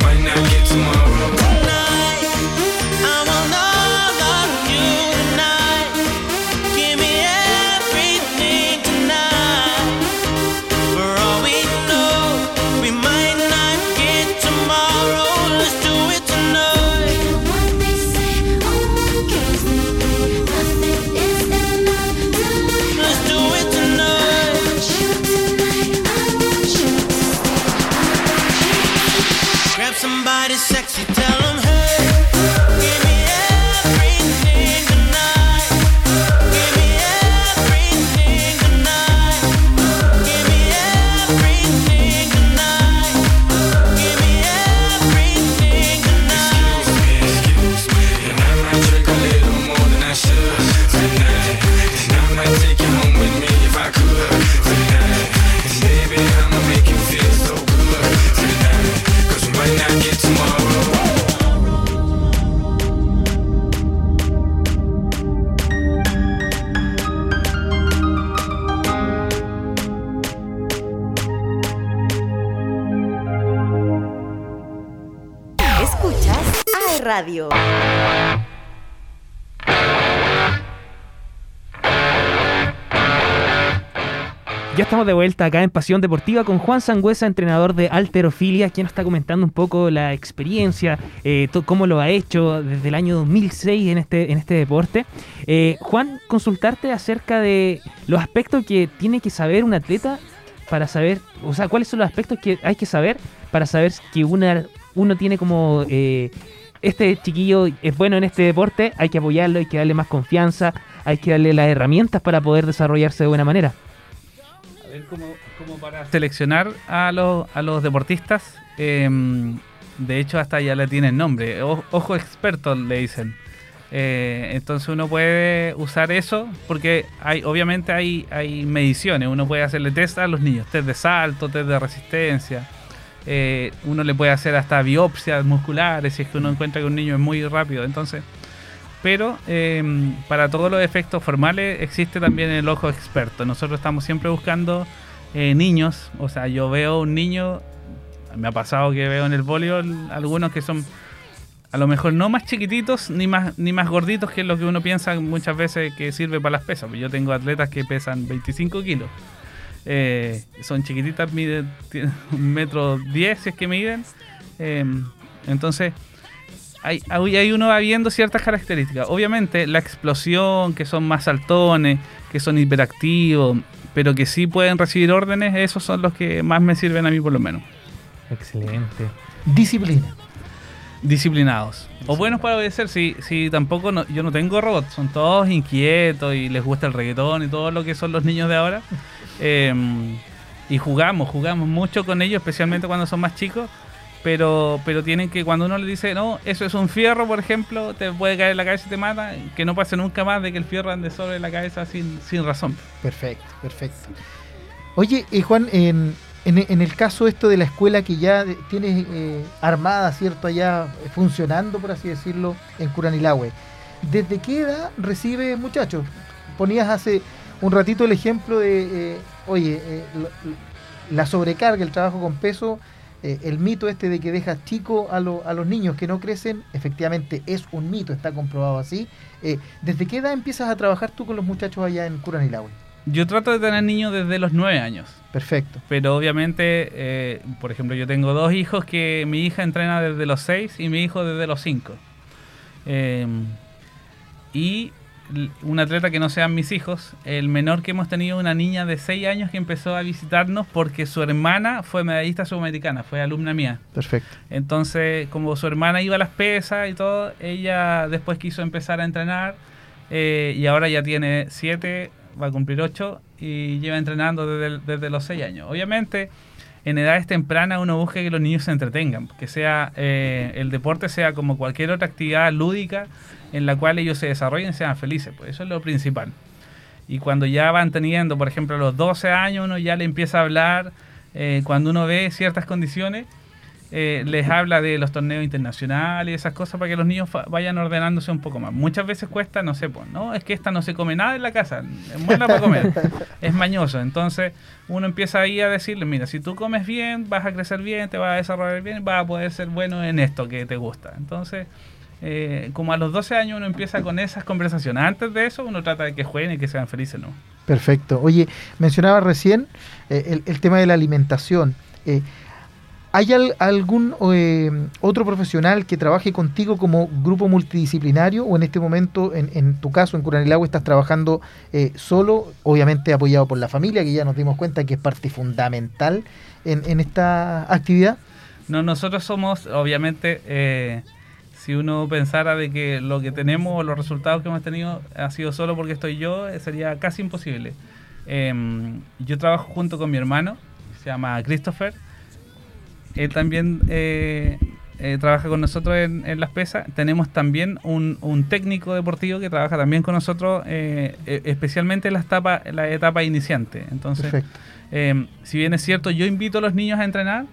might not get tomorrow. De vuelta acá en Pasión Deportiva con Juan Sangüesa, entrenador de Alterofilia, quien nos está comentando un poco la experiencia, eh, cómo lo ha hecho desde el año 2006 en este, en este deporte. Eh, Juan, consultarte acerca de los aspectos que tiene que saber un atleta para saber, o sea, cuáles son los aspectos que hay que saber para saber que una, uno tiene como... eh, este chiquillo es bueno en este deporte, hay que apoyarlo, hay que darle más confianza, hay que darle las herramientas para poder desarrollarse de buena manera. Ver, como, como para seleccionar a los, a los deportistas, em, de hecho hasta ya le tienen nombre, o- ojo experto le dicen. Eh, entonces uno puede usar eso porque hay obviamente hay, hay mediciones, uno puede hacerle test a los niños, test de salto, test de resistencia, eh, uno le puede hacer hasta biopsias musculares si es que uno encuentra que un niño es muy rápido, entonces pero eh, para todos los efectos formales existe también el ojo experto. Nosotros estamos siempre buscando eh, niños, o sea, yo veo un niño, me ha pasado que veo en el voleibol algunos que son a lo mejor no más chiquititos ni más ni más gorditos que lo que uno piensa muchas veces que sirve para las pesas. Yo tengo atletas que pesan 25 kilos. Eh, son chiquititas, miden un metro diez si es que miden. Eh, entonces, hay, hay ahí uno va viendo ciertas características. Obviamente, la explosión, que son más saltones, que son hiperactivos, pero que sí pueden recibir órdenes, esos son los que más me sirven a mí por lo menos. Excelente. Disciplina. Disciplinados. O buenos para obedecer, si, si tampoco no- yo no tengo robots, son todos inquietos y les gusta el reggaetón y todo lo que son los niños de ahora. Eh, y jugamos, jugamos mucho con ellos, especialmente cuando son más chicos. Pero, pero tienen que, cuando uno le dice, no, eso es un fierro, por ejemplo, te puede caer en la cabeza y te mata, que no pase nunca más de que el fierro ande sobre la cabeza sin, sin razón. Perfecto, perfecto. Oye, eh, Juan, en, en- en el caso esto de la escuela que ya tienes eh, armada, ¿cierto? Allá eh, funcionando, por así decirlo, en Curanilahue. ¿Desde qué edad recibe muchachos? Ponías hace un ratito el ejemplo de, eh, oye, eh, la sobrecarga, el trabajo con peso, eh, el mito este de que dejas chico a, lo- a los niños que no crecen, efectivamente es un mito, está comprobado así. Eh, ¿Desde qué edad empiezas a trabajar tú con los muchachos allá en Curanilahue? Yo trato de tener niños desde los nueve años. Perfecto. Pero obviamente, eh, por ejemplo, yo tengo dos hijos que mi hija entrena desde los 6 y mi hijo desde los 5. y l- un atleta que no sean mis hijos, el menor que hemos tenido, una niña de 6 años que empezó a visitarnos porque su hermana fue medallista sudamericana, fue alumna mía. Perfecto. Entonces, como su hermana iba a las pesas y todo, ella después quiso empezar a entrenar eh, y ahora ya tiene 7, va a cumplir 8 y lleva entrenando desde, el- desde los 6 años. Obviamente, en edades tempranas uno busca que los niños se entretengan, que sea eh, el deporte sea como cualquier otra actividad lúdica en la cual ellos se desarrollen y sean felices, pues eso es lo principal. Y cuando ya van teniendo, por ejemplo, a los 12 años, uno ya le empieza a hablar, eh, cuando uno ve ciertas condiciones, eh, les habla de los torneos internacionales y esas cosas para que los niños vayan ordenándose un poco más. Muchas veces cuesta, no sé, pues, no, es que esta no se come nada en la casa, es buena para comer, es mañoso. Entonces uno empieza ahí a decirle, mira, si tú comes bien, vas a crecer bien, te vas a desarrollar bien, vas a poder ser bueno en esto que te gusta. Entonces, eh, como a los 12 años uno empieza con esas conversaciones. Antes de eso uno trata de que jueguen y que sean felices, ¿no? Perfecto. Oye, mencionaba recién eh, el, el tema de la alimentación. Eh, ¿Hay al- algún eh, otro profesional que trabaje contigo como grupo multidisciplinario o en este momento, en, en tu caso, en Curanilagua, estás trabajando eh, solo, obviamente apoyado por la familia, que ya nos dimos cuenta que es parte fundamental en, en esta actividad? No, nosotros somos, obviamente, eh, si uno pensara de que lo que tenemos o los resultados que hemos tenido ha sido solo porque estoy yo, eh, sería casi imposible. Em, yo trabajo junto con mi hermano, se llama Christopher. Él también eh, eh, trabaja con nosotros en, en las pesas. Tenemos también un, un técnico deportivo que trabaja también con nosotros, eh, eh, especialmente en la etapa, la etapa iniciante. Entonces, Perfecto. eh, si bien es cierto, yo invito a los niños a entrenar,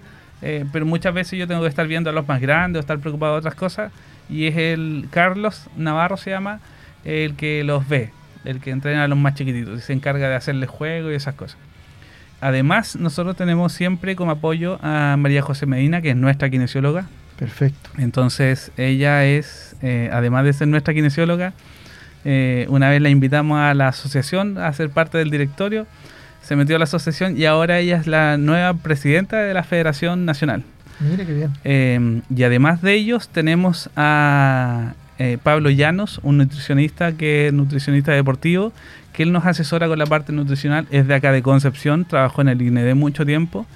eh, pero muchas veces yo tengo que estar viendo a los más grandes o estar preocupado de otras cosas. Y es el Carlos Navarro, se llama, el que los ve, el que entrena a los más chiquititos y se encarga de hacerles juego y esas cosas. Además, nosotros tenemos siempre como apoyo a María José Medina, que es nuestra kinesióloga. Perfecto. Entonces, ella es, eh, además de ser nuestra kinesióloga, eh, una vez la invitamos a la asociación a ser parte del directorio, se metió a la asociación y ahora ella es la nueva presidenta de la Federación Nacional. Mira qué bien. Eh, y además de ellos tenemos a eh, Pablo Llanos, un nutricionista que es nutricionista deportivo, que él nos asesora con la parte nutricional, es de acá de Concepción, trabajó en el INED mucho tiempo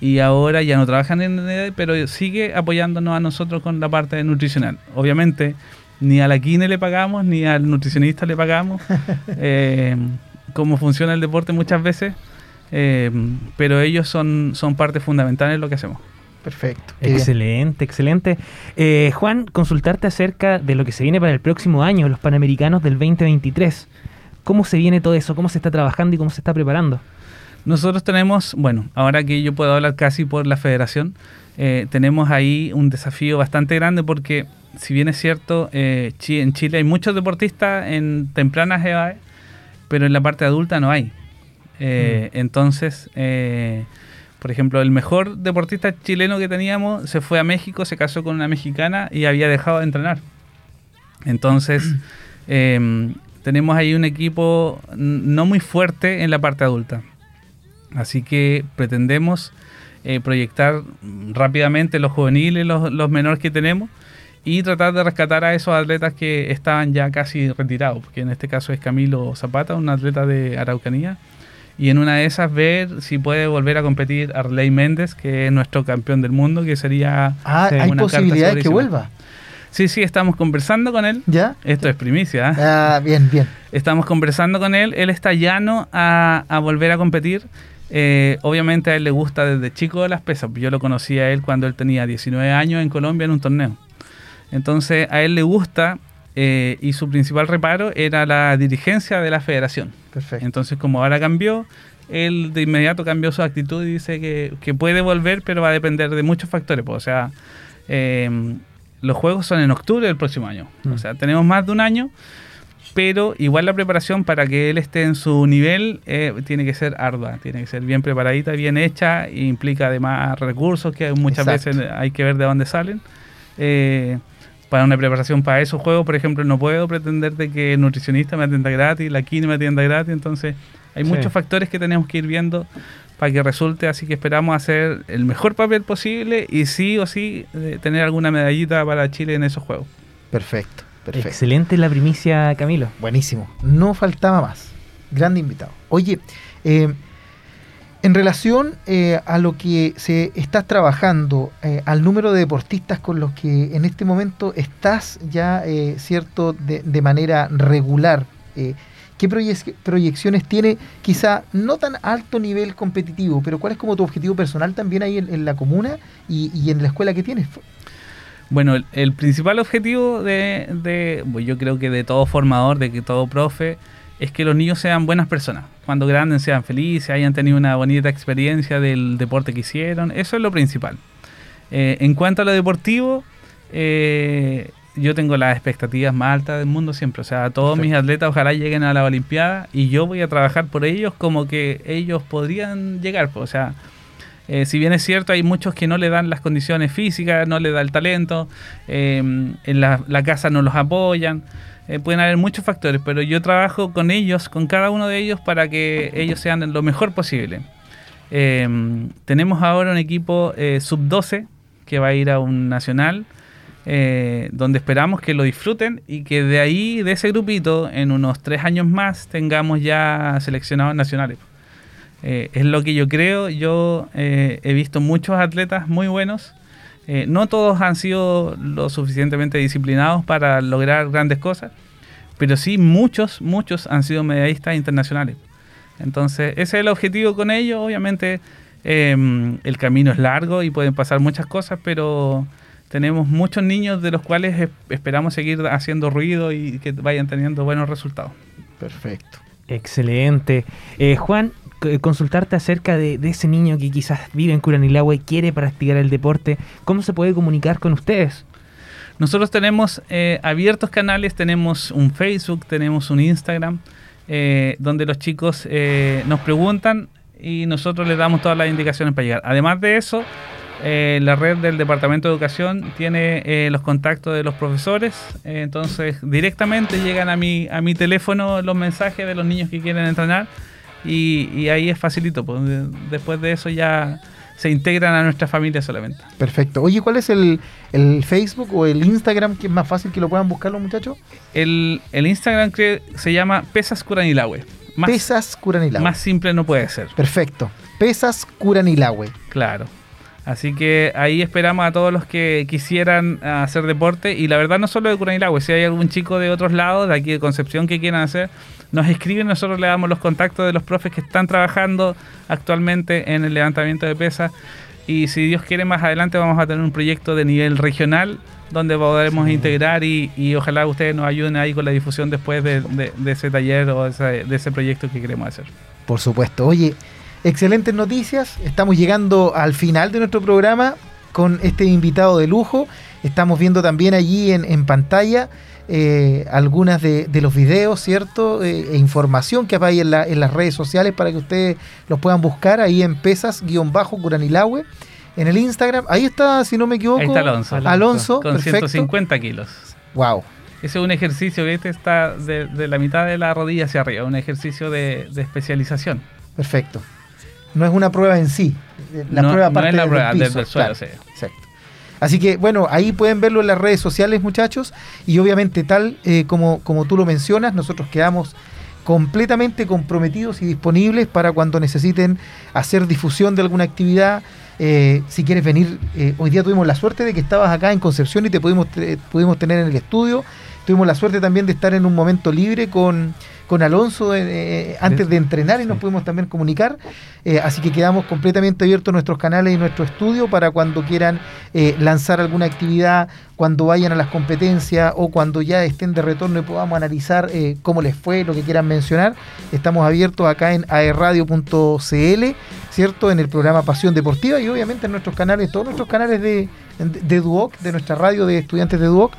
y ahora ya no trabaja en el INED, pero sigue apoyándonos a nosotros con la parte nutricional. Obviamente ni a la Kine le pagamos, ni al nutricionista le pagamos, eh, como funciona el deporte muchas veces, eh, pero ellos son, son parte fundamental en lo que hacemos. Perfecto. Excelente, excelente. Eh, Juan, consultarte acerca de lo que se viene para el próximo año, los Panamericanos del 2023. ¿Cómo se viene todo eso? ¿Cómo se está trabajando y cómo se está preparando? Nosotros tenemos, bueno, ahora que yo puedo hablar casi por la federación, eh, tenemos ahí un desafío bastante grande porque, si bien es cierto, eh, en Chile hay muchos deportistas en tempranas edades, pero en la parte adulta no hay. Eh, Entonces, eh, por ejemplo, el mejor deportista chileno que teníamos se fue a México, se casó con una mexicana y había dejado de entrenar. Entonces, eh, tenemos ahí un equipo no muy fuerte en la parte adulta. Así que pretendemos eh, proyectar mm, rápidamente los juveniles, los, los menores que tenemos y tratar de rescatar a esos atletas que estaban ya casi retirados, porque en este caso es Camilo Zapata, un atleta de Araucanía, y en una de esas ver si puede volver a competir Arley Méndez, que es nuestro campeón del mundo, que sería Ah, Sí, hay posibilidades que vuelva. Sí, sí, estamos conversando con él. ¿Ya? Esto es primicia. ¿ah? Ah, bien, bien. Estamos conversando con él. Él está llano a, a volver a competir. Eh, obviamente a él le gusta desde chico las pesas. Yo lo conocí a él cuando él tenía 19 años en Colombia en un torneo. Entonces a él le gusta eh, y su principal reparo era la dirigencia de la federación. Perfecto. Entonces como ahora cambió, él de inmediato cambió su actitud y dice que, que puede volver, pero va a depender de muchos factores. pues, o sea, eh, los juegos son en octubre del próximo año. Mm. O sea, tenemos más de un año, pero igual la preparación para que él esté en su nivel eh, tiene que ser ardua, tiene que ser bien preparadita, bien hecha, e implica además recursos que muchas Exacto. veces hay que ver de dónde salen. Eh, para una preparación para esos juegos, por ejemplo, no puedo pretender de que el nutricionista me atienda gratis, la quine me atienda gratis, entonces hay Sí. muchos factores que tenemos que ir viendo para que resulte, así que esperamos hacer el mejor papel posible y sí o sí eh, tener alguna medallita para Chile en esos juegos. Perfecto. Perfecto. Excelente la primicia, Camilo. Buenísimo. No faltaba más. Grande invitado. Oye, eh, en relación eh, a lo que se estás trabajando, eh, al número de deportistas con los que en este momento estás ya, eh, cierto, de, de manera regular, eh, ¿qué proyec- proyecciones tiene? Quizá no tan alto nivel competitivo, pero ¿cuál es como tu objetivo personal también ahí en, la comuna y, en la escuela que tienes? Bueno, el, el principal objetivo de, de- yo creo que de todo formador, de que todo profe, es que los niños sean buenas personas. Cuando grandes sean felices, hayan tenido una bonita experiencia del deporte que hicieron. Eso es lo principal. Eh, en cuanto a lo deportivo, eh, yo tengo las expectativas más altas del mundo siempre. O sea, todos mis atletas ojalá lleguen a la Olimpiada y yo voy a trabajar por ellos como que ellos podrían llegar. pues, O sea, eh, si bien es cierto, hay muchos que no le dan las condiciones físicas, no le da el talento, en la, la casa no los apoyan, eh, pueden haber muchos factores, pero yo trabajo con ellos, con cada uno de ellos, para que ellos sean lo mejor posible. Eh, tenemos ahora un equipo eh, sub-12 que va a ir a un nacional, donde esperamos que lo disfruten y que de ahí, de ese grupito, en unos tres años más, tengamos ya seleccionados nacionales. Es lo que yo creo. Yo he visto muchos atletas muy buenos. Eh, no todos han sido lo suficientemente disciplinados para lograr grandes cosas, pero sí muchos, muchos han sido medallistas internacionales. Entonces, ese es el objetivo con ellos. Obviamente, eh, el camino es largo y pueden pasar muchas cosas, pero tenemos muchos niños de los cuales es- esperamos seguir haciendo ruido y que vayan teniendo buenos resultados. Perfecto. Excelente. Eh, Juan, consultarte acerca de, ese niño que quizás vive en Curanilahue y quiere practicar el deporte. ¿Cómo se puede comunicar con ustedes? Nosotros tenemos eh, abiertos canales, tenemos un Facebook, tenemos un Instagram, eh, donde los chicos eh, nos preguntan y nosotros les damos todas las indicaciones para llegar. Además de eso, eh, la red del Departamento de Educación tiene eh, los contactos de los profesores, eh, entonces directamente llegan a mi, a mi teléfono los mensajes de los niños que quieren entrenar y, y ahí es facilito, pues, de- después de eso ya se integran a nuestra familia solamente. Perfecto. Oye, ¿cuál es el, el Facebook o el Instagram que es más fácil que lo puedan buscar los muchachos? El, el Instagram que se llama Pesas Curanilahue. Más, Pesas Curanilahue. más simple no puede ser. Perfecto. Pesas Curanilahue. Claro. Así que ahí esperamos a todos los que quisieran hacer deporte. Y la verdad, no solo de Curanilagüe, si hay algún chico de otros lados, de aquí de Concepción, que quieran hacer, nos escriben, nosotros le damos los contactos de los profes que están trabajando actualmente en el levantamiento de pesas. Y si Dios quiere, más adelante vamos a tener un proyecto de nivel regional donde podremos integrar y, y ojalá ustedes nos ayuden ahí con la difusión después de, de- de ese taller o de ese, de ese proyecto que queremos hacer. Por supuesto. Oye, excelentes noticias. Estamos llegando al final de nuestro programa con este invitado de lujo. Estamos viendo también allí en, en pantalla eh, algunas de, de los videos, ¿cierto? Eh, e información que hay en, la- en las redes sociales para que ustedes los puedan buscar ahí en pesas-curanilahue. En el Instagram, ahí está, si no me equivoco. Ahí está Alonso. Alonso, con perfecto. 150 kilos. Wow. Ese es un ejercicio que este está de, de la mitad de la rodilla hacia arriba, un ejercicio de, de especialización. Perfecto. No es una prueba en sí. La No- prueba no parte es la prueba, piso, desde el suelo, claro. sí. Exacto. Así que bueno, ahí pueden verlo en las redes sociales, muchachos. Y obviamente, tal eh, como, como tú lo mencionas, nosotros quedamos completamente comprometidos y disponibles para cuando necesiten hacer difusión de alguna actividad. Eh, si quieres venir, eh, hoy día tuvimos la suerte de que estabas acá en Concepción y te pudimos, te- pudimos tener en el estudio. Tuvimos la suerte también de estar en un momento libre con, con Alonso eh, eh, antes de entrenar y nos pudimos también comunicar. Eh, así que quedamos completamente abiertos nuestros canales y nuestro estudio para cuando quieran eh, lanzar alguna actividad, cuando vayan a las competencias o cuando ya estén de retorno y podamos analizar cómo les fue, lo que quieran mencionar. Estamos abiertos acá en aerradio.cl, ¿cierto? En el programa Pasión Deportiva y obviamente en nuestros canales, todos nuestros canales de, de, de Duoc, de nuestra radio de estudiantes de Duoc,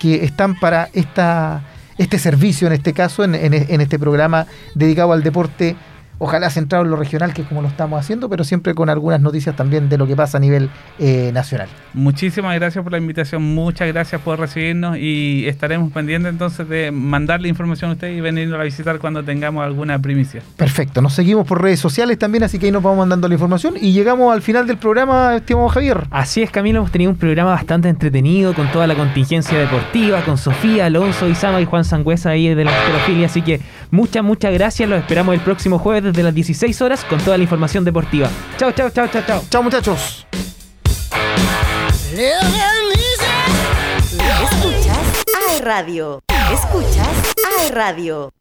que están para esta, este servicio, en este caso, en, en- en este programa dedicado al deporte, ojalá centrado en lo regional, que es como lo estamos haciendo, pero siempre con algunas noticias también de lo que pasa a nivel eh, nacional. Muchísimas gracias por la invitación, muchas gracias por recibirnos y estaremos pendientes entonces de mandarle información a ustedes y venirnos a visitar cuando tengamos alguna primicia. Perfecto, nos seguimos por redes sociales también, así que ahí nos vamos mandando la información y llegamos al final del programa, estimado Javier. Así es, Camilo, hemos tenido un programa bastante entretenido con toda la contingencia deportiva, con Sofía, Alonso, Isama y Juan Sangüesa ahí de la Esclerofilia. Así que muchas, muchas gracias. Los esperamos el próximo jueves desde las 16 horas con toda la información deportiva. Chao, chao, chao, chao, chao. Chao muchachos. Escuchas AE Radio. Escuchas AE Radio.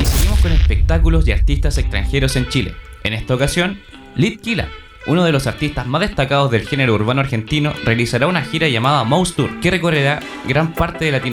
Y seguimos con espectáculos y artistas extranjeros en Chile. En esta ocasión, Lit Kila, uno de los artistas más destacados del género urbano argentino, realizará una gira llamada Mouse Tour que recorrerá gran parte de Latinoamérica.